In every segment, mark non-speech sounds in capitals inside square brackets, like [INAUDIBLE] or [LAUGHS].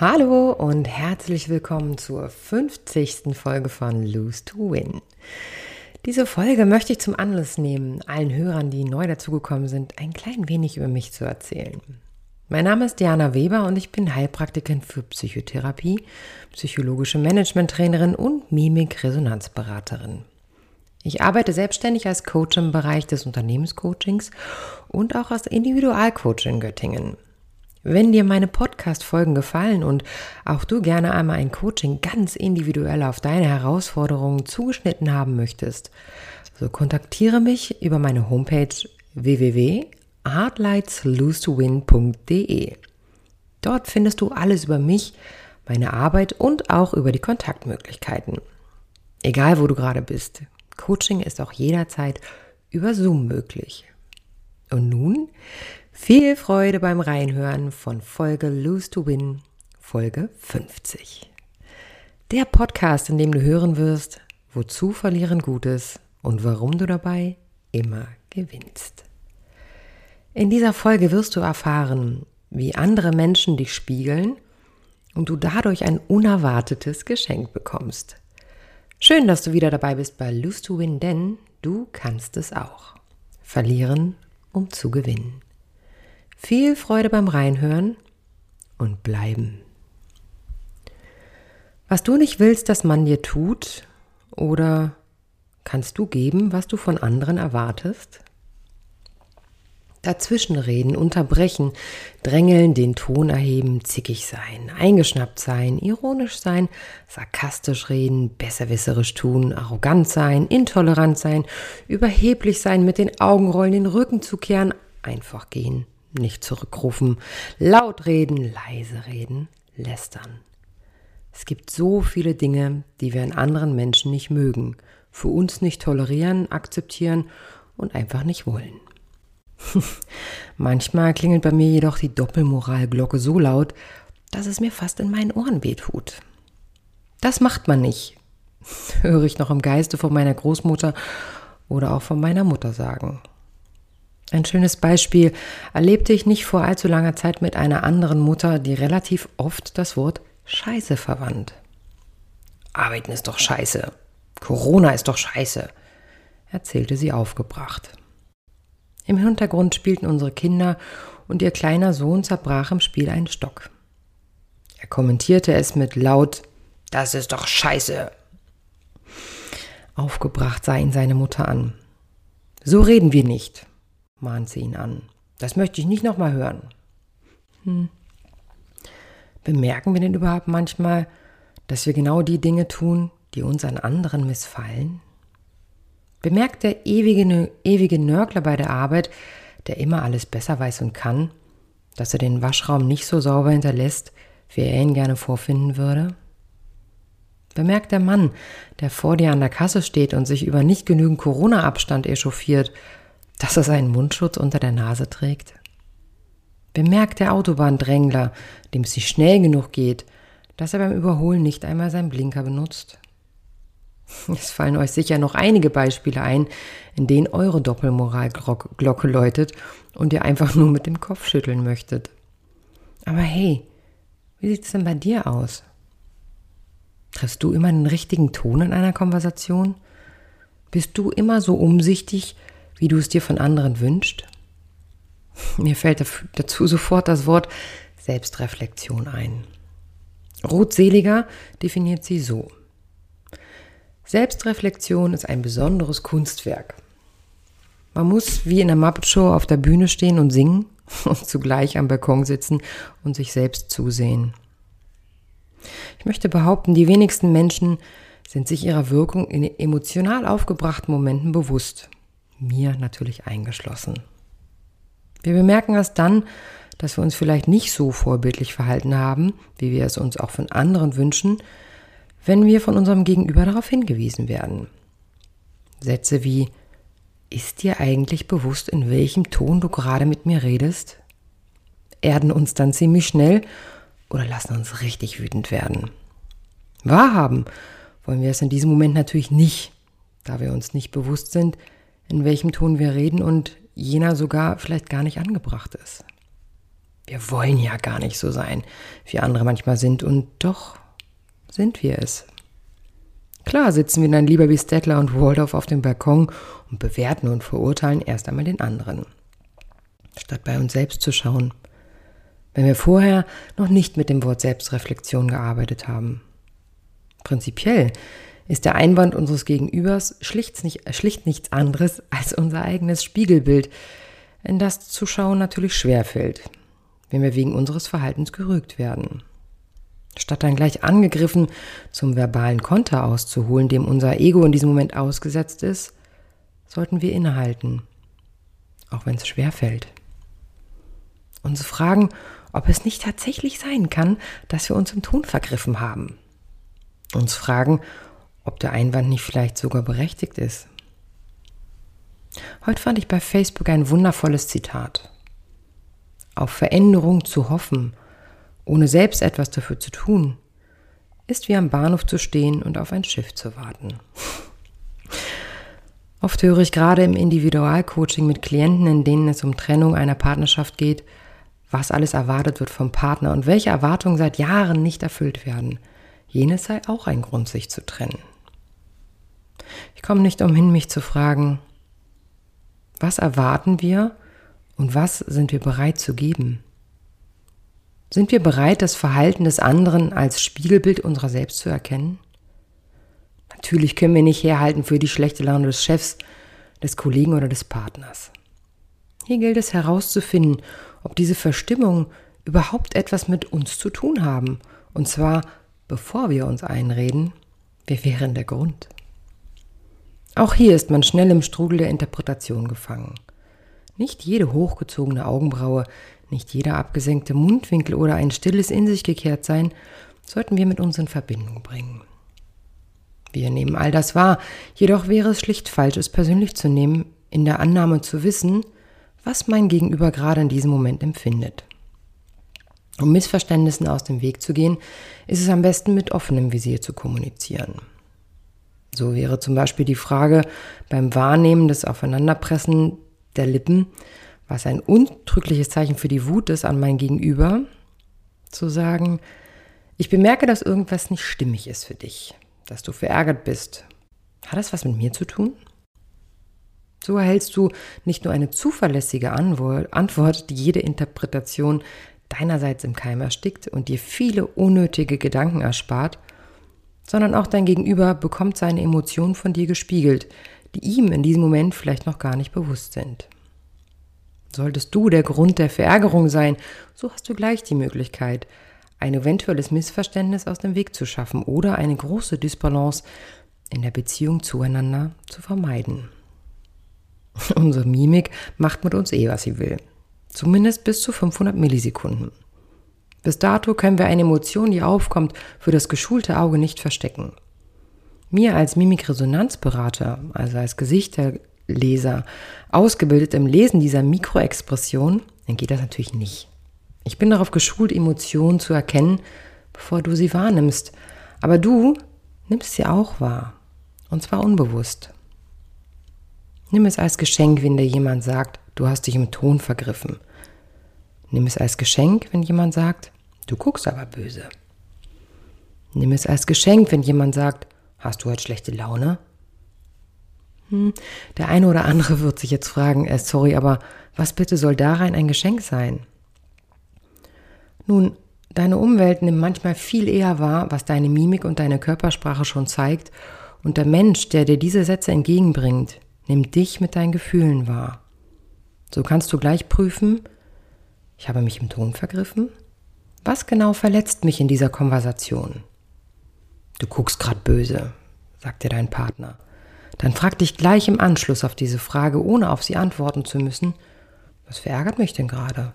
Hallo und herzlich willkommen zur 50. Folge von Lose to Win. Diese Folge möchte ich zum Anlass nehmen, allen Hörern, die neu dazugekommen sind, ein klein wenig über mich zu erzählen. Mein Name ist Diana Weber und ich bin Heilpraktikerin für Psychotherapie, psychologische Managementtrainerin und Mimik-Resonanzberaterin. Ich arbeite selbstständig als Coach im Bereich des Unternehmenscoachings und auch als Individualcoach in Göttingen. Wenn dir meine Podcast-Folgen gefallen und auch du gerne einmal ein Coaching ganz individuell auf deine Herausforderungen zugeschnitten haben möchtest, so kontaktiere mich über meine Homepage www.hardlightslose2win.de. Dort findest du alles über mich, meine Arbeit und auch über die Kontaktmöglichkeiten. Egal wo du gerade bist, Coaching ist auch jederzeit über Zoom möglich. Und nun viel Freude beim Reinhören von Folge Lose to Win, Folge 50. Der Podcast, in dem du hören wirst, wozu verlieren Gutes und warum du dabei immer gewinnst. In dieser Folge wirst du erfahren, wie andere Menschen dich spiegeln und du dadurch ein unerwartetes Geschenk bekommst. Schön, dass du wieder dabei bist bei Lose to Win, denn du kannst es auch. Verlieren, um zu gewinnen. Viel Freude beim Reinhören und bleiben. Was du nicht willst, dass man dir tut, oder kannst du geben, was du von anderen erwartest? Dazwischenreden, unterbrechen, drängeln, den Ton erheben, zickig sein, eingeschnappt sein, ironisch sein, sarkastisch reden, besserwisserisch tun, arrogant sein, intolerant sein, überheblich sein, mit den Augen rollen, den Rücken zu kehren, einfach gehen nicht zurückrufen, laut reden, leise reden, lästern. Es gibt so viele Dinge, die wir in anderen Menschen nicht mögen, für uns nicht tolerieren, akzeptieren und einfach nicht wollen. [LAUGHS] Manchmal klingelt bei mir jedoch die Doppelmoralglocke so laut, dass es mir fast in meinen Ohren wehtut. Das macht man nicht, [LAUGHS] höre ich noch im Geiste von meiner Großmutter oder auch von meiner Mutter sagen. Ein schönes Beispiel erlebte ich nicht vor allzu langer Zeit mit einer anderen Mutter, die relativ oft das Wort Scheiße verwandt. Arbeiten ist doch scheiße. Corona ist doch scheiße, erzählte sie aufgebracht. Im Hintergrund spielten unsere Kinder und ihr kleiner Sohn zerbrach im Spiel einen Stock. Er kommentierte es mit laut Das ist doch scheiße. Aufgebracht sah ihn seine Mutter an. So reden wir nicht, mahnt sie ihn an. Das möchte ich nicht nochmal hören. Hm. Bemerken wir denn überhaupt manchmal, dass wir genau die Dinge tun, die uns an anderen missfallen? Bemerkt der ewige, ewige Nörgler bei der Arbeit, der immer alles besser weiß und kann, dass er den Waschraum nicht so sauber hinterlässt, wie er ihn gerne vorfinden würde? Bemerkt der Mann, der vor dir an der Kasse steht und sich über nicht genügend Corona-Abstand echauffiert dass er seinen Mundschutz unter der Nase trägt? Bemerkt der Autobahndrängler, dem es nicht schnell genug geht, dass er beim Überholen nicht einmal seinen Blinker benutzt? Es fallen euch sicher noch einige Beispiele ein, in denen eure Doppelmoralglocke läutet und ihr einfach nur mit dem Kopf schütteln möchtet. Aber hey, wie sieht es denn bei dir aus? Triffst du immer den richtigen Ton in einer Konversation? Bist du immer so umsichtig, wie du es dir von anderen wünschst? Mir fällt dazu sofort das Wort Selbstreflexion ein. Ruth Seliger definiert sie so. Selbstreflexion ist ein besonderes Kunstwerk. Man muss wie in der Muppet Show auf der Bühne stehen und singen [LAUGHS] und zugleich am Balkon sitzen und sich selbst zusehen. Ich möchte behaupten, die wenigsten Menschen sind sich ihrer Wirkung in emotional aufgebrachten Momenten bewusst mir natürlich eingeschlossen. Wir bemerken erst dann, dass wir uns vielleicht nicht so vorbildlich verhalten haben, wie wir es uns auch von anderen wünschen, wenn wir von unserem Gegenüber darauf hingewiesen werden. Sätze wie Ist dir eigentlich bewusst, in welchem Ton du gerade mit mir redest? erden uns dann ziemlich schnell oder lassen uns richtig wütend werden. Wahrhaben wollen wir es in diesem Moment natürlich nicht, da wir uns nicht bewusst sind, in welchem Ton wir reden und jener sogar vielleicht gar nicht angebracht ist. Wir wollen ja gar nicht so sein, wie andere manchmal sind, und doch sind wir es. Klar sitzen wir dann lieber wie Stettler und Waldorf auf dem Balkon und bewerten und verurteilen erst einmal den anderen, statt bei uns selbst zu schauen, wenn wir vorher noch nicht mit dem Wort Selbstreflexion gearbeitet haben. Prinzipiell ist der Einwand unseres Gegenübers schlicht, nicht, schlicht nichts anderes [LAUGHS] als unser eigenes Spiegelbild, in das zu schauen natürlich schwerfällt, wenn wir wegen unseres Verhaltens gerügt werden. Statt dann gleich angegriffen zum verbalen Konter auszuholen, dem unser Ego in diesem Moment ausgesetzt ist, sollten wir innehalten, auch wenn es schwer fällt. Uns fragen, ob es nicht tatsächlich sein kann, dass wir uns im Ton vergriffen haben. Uns fragen, ob der Einwand nicht vielleicht sogar berechtigt ist. Heute fand ich bei Facebook ein wundervolles Zitat. Auf Veränderung zu hoffen ohne selbst etwas dafür zu tun, ist wie am Bahnhof zu stehen und auf ein Schiff zu warten. Oft höre ich gerade im Individualcoaching mit Klienten, in denen es um Trennung einer Partnerschaft geht, was alles erwartet wird vom Partner und welche Erwartungen seit Jahren nicht erfüllt werden. Jenes sei auch ein Grund, sich zu trennen. Ich komme nicht umhin, mich zu fragen, was erwarten wir und was sind wir bereit zu geben? Sind wir bereit, das Verhalten des anderen als Spiegelbild unserer selbst zu erkennen? Natürlich können wir nicht herhalten für die schlechte Laune des Chefs, des Kollegen oder des Partners. Hier gilt es herauszufinden, ob diese Verstimmungen überhaupt etwas mit uns zu tun haben, und zwar bevor wir uns einreden, wir wären der Grund. Auch hier ist man schnell im Strudel der Interpretation gefangen. Nicht jede hochgezogene Augenbraue, nicht jeder abgesenkte Mundwinkel oder ein stilles in sich gekehrt sein, sollten wir mit uns in Verbindung bringen. Wir nehmen all das wahr, jedoch wäre es schlicht falsch, es persönlich zu nehmen, in der Annahme zu wissen, was mein Gegenüber gerade in diesem Moment empfindet. Um Missverständnissen aus dem Weg zu gehen, ist es am besten mit offenem Visier zu kommunizieren. So wäre zum Beispiel die Frage beim Wahrnehmen des Aufeinanderpressen der Lippen, was ein untrügliches Zeichen für die Wut ist an mein Gegenüber, zu sagen, ich bemerke, dass irgendwas nicht stimmig ist für dich, dass du verärgert bist. Hat das was mit mir zu tun? So erhältst du nicht nur eine zuverlässige Antwort, die jede Interpretation deinerseits im Keim erstickt und dir viele unnötige Gedanken erspart, sondern auch dein Gegenüber bekommt seine Emotionen von dir gespiegelt, die ihm in diesem Moment vielleicht noch gar nicht bewusst sind. Solltest du der Grund der Verärgerung sein, so hast du gleich die Möglichkeit, ein eventuelles Missverständnis aus dem Weg zu schaffen oder eine große Disbalance in der Beziehung zueinander zu vermeiden. [LAUGHS] Unsere Mimik macht mit uns eh, was sie will. Zumindest bis zu 500 Millisekunden. Bis dato können wir eine Emotion, die aufkommt, für das geschulte Auge nicht verstecken. Mir als Mimikresonanzberater, also als Gesichter, Leser ausgebildet im Lesen dieser Mikroexpression, dann geht das natürlich nicht. Ich bin darauf geschult, Emotionen zu erkennen, bevor du sie wahrnimmst. Aber du nimmst sie auch wahr. Und zwar unbewusst. Nimm es als Geschenk, wenn dir jemand sagt, du hast dich im Ton vergriffen. Nimm es als Geschenk, wenn jemand sagt, du guckst aber böse. Nimm es als Geschenk, wenn jemand sagt, hast du heute schlechte Laune? Hm, der eine oder andere wird sich jetzt fragen, äh, sorry, aber was bitte soll darein ein Geschenk sein? Nun, deine Umwelt nimmt manchmal viel eher wahr, was deine Mimik und deine Körpersprache schon zeigt, und der Mensch, der dir diese Sätze entgegenbringt, nimmt dich mit deinen Gefühlen wahr. So kannst du gleich prüfen, ich habe mich im Ton vergriffen? Was genau verletzt mich in dieser Konversation? Du guckst grad böse, sagt dir dein Partner. Dann frag dich gleich im Anschluss auf diese Frage, ohne auf sie antworten zu müssen, was verärgert mich denn gerade?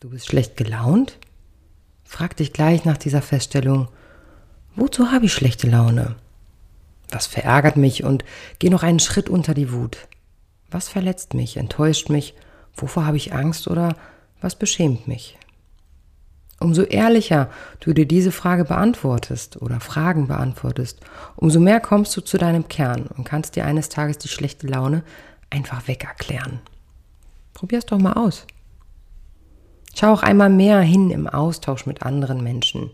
Du bist schlecht gelaunt? Frag dich gleich nach dieser Feststellung, wozu habe ich schlechte Laune? Was verärgert mich und geh noch einen Schritt unter die Wut. Was verletzt mich, enttäuscht mich, wovor habe ich Angst oder was beschämt mich? Umso ehrlicher du dir diese Frage beantwortest oder Fragen beantwortest, umso mehr kommst du zu deinem Kern und kannst dir eines Tages die schlechte Laune einfach wegerklären. Probier's doch mal aus. Schau auch einmal mehr hin im Austausch mit anderen Menschen.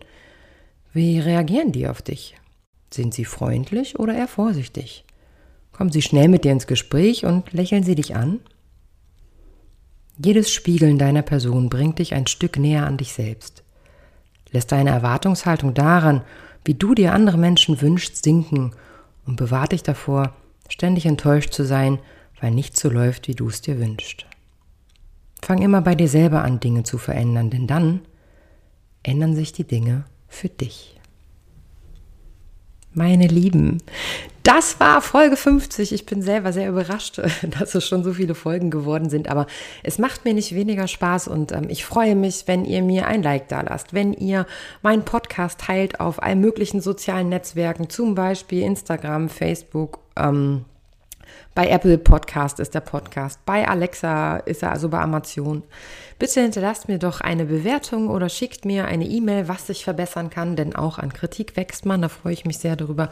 Wie reagieren die auf dich? Sind sie freundlich oder eher vorsichtig? Kommen sie schnell mit dir ins Gespräch und lächeln sie dich an? Jedes Spiegeln deiner Person bringt dich ein Stück näher an dich selbst. Lässt deine Erwartungshaltung daran, wie du dir andere Menschen wünschst, sinken und bewahrt dich davor, ständig enttäuscht zu sein, weil nichts so läuft, wie du es dir wünschst. Fang immer bei dir selber an, Dinge zu verändern, denn dann ändern sich die Dinge für dich. Meine Lieben, das war Folge 50. Ich bin selber sehr überrascht, [LAUGHS] dass es schon so viele Folgen geworden sind, aber es macht mir nicht weniger Spaß und ähm, ich freue mich, wenn ihr mir ein Like da lasst, wenn ihr meinen Podcast teilt auf allen möglichen sozialen Netzwerken, zum Beispiel Instagram, Facebook, ähm, bei Apple Podcast ist der Podcast. Bei Alexa ist er also bei Amazon. Bitte hinterlasst mir doch eine Bewertung oder schickt mir eine E-Mail, was sich verbessern kann, denn auch an Kritik wächst man. Da freue ich mich sehr darüber.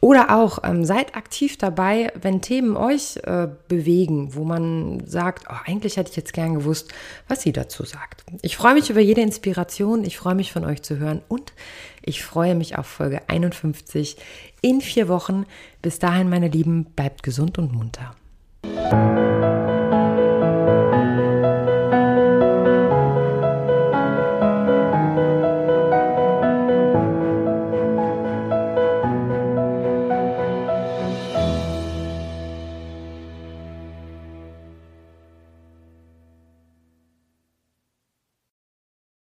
Oder auch ähm, seid aktiv dabei, wenn Themen euch äh, bewegen, wo man sagt, oh, eigentlich hätte ich jetzt gern gewusst, was sie dazu sagt. Ich freue mich über jede Inspiration. Ich freue mich von euch zu hören und ich freue mich auf Folge 51 in vier Wochen. Bis dahin, meine Lieben, bleibt gesund und munter.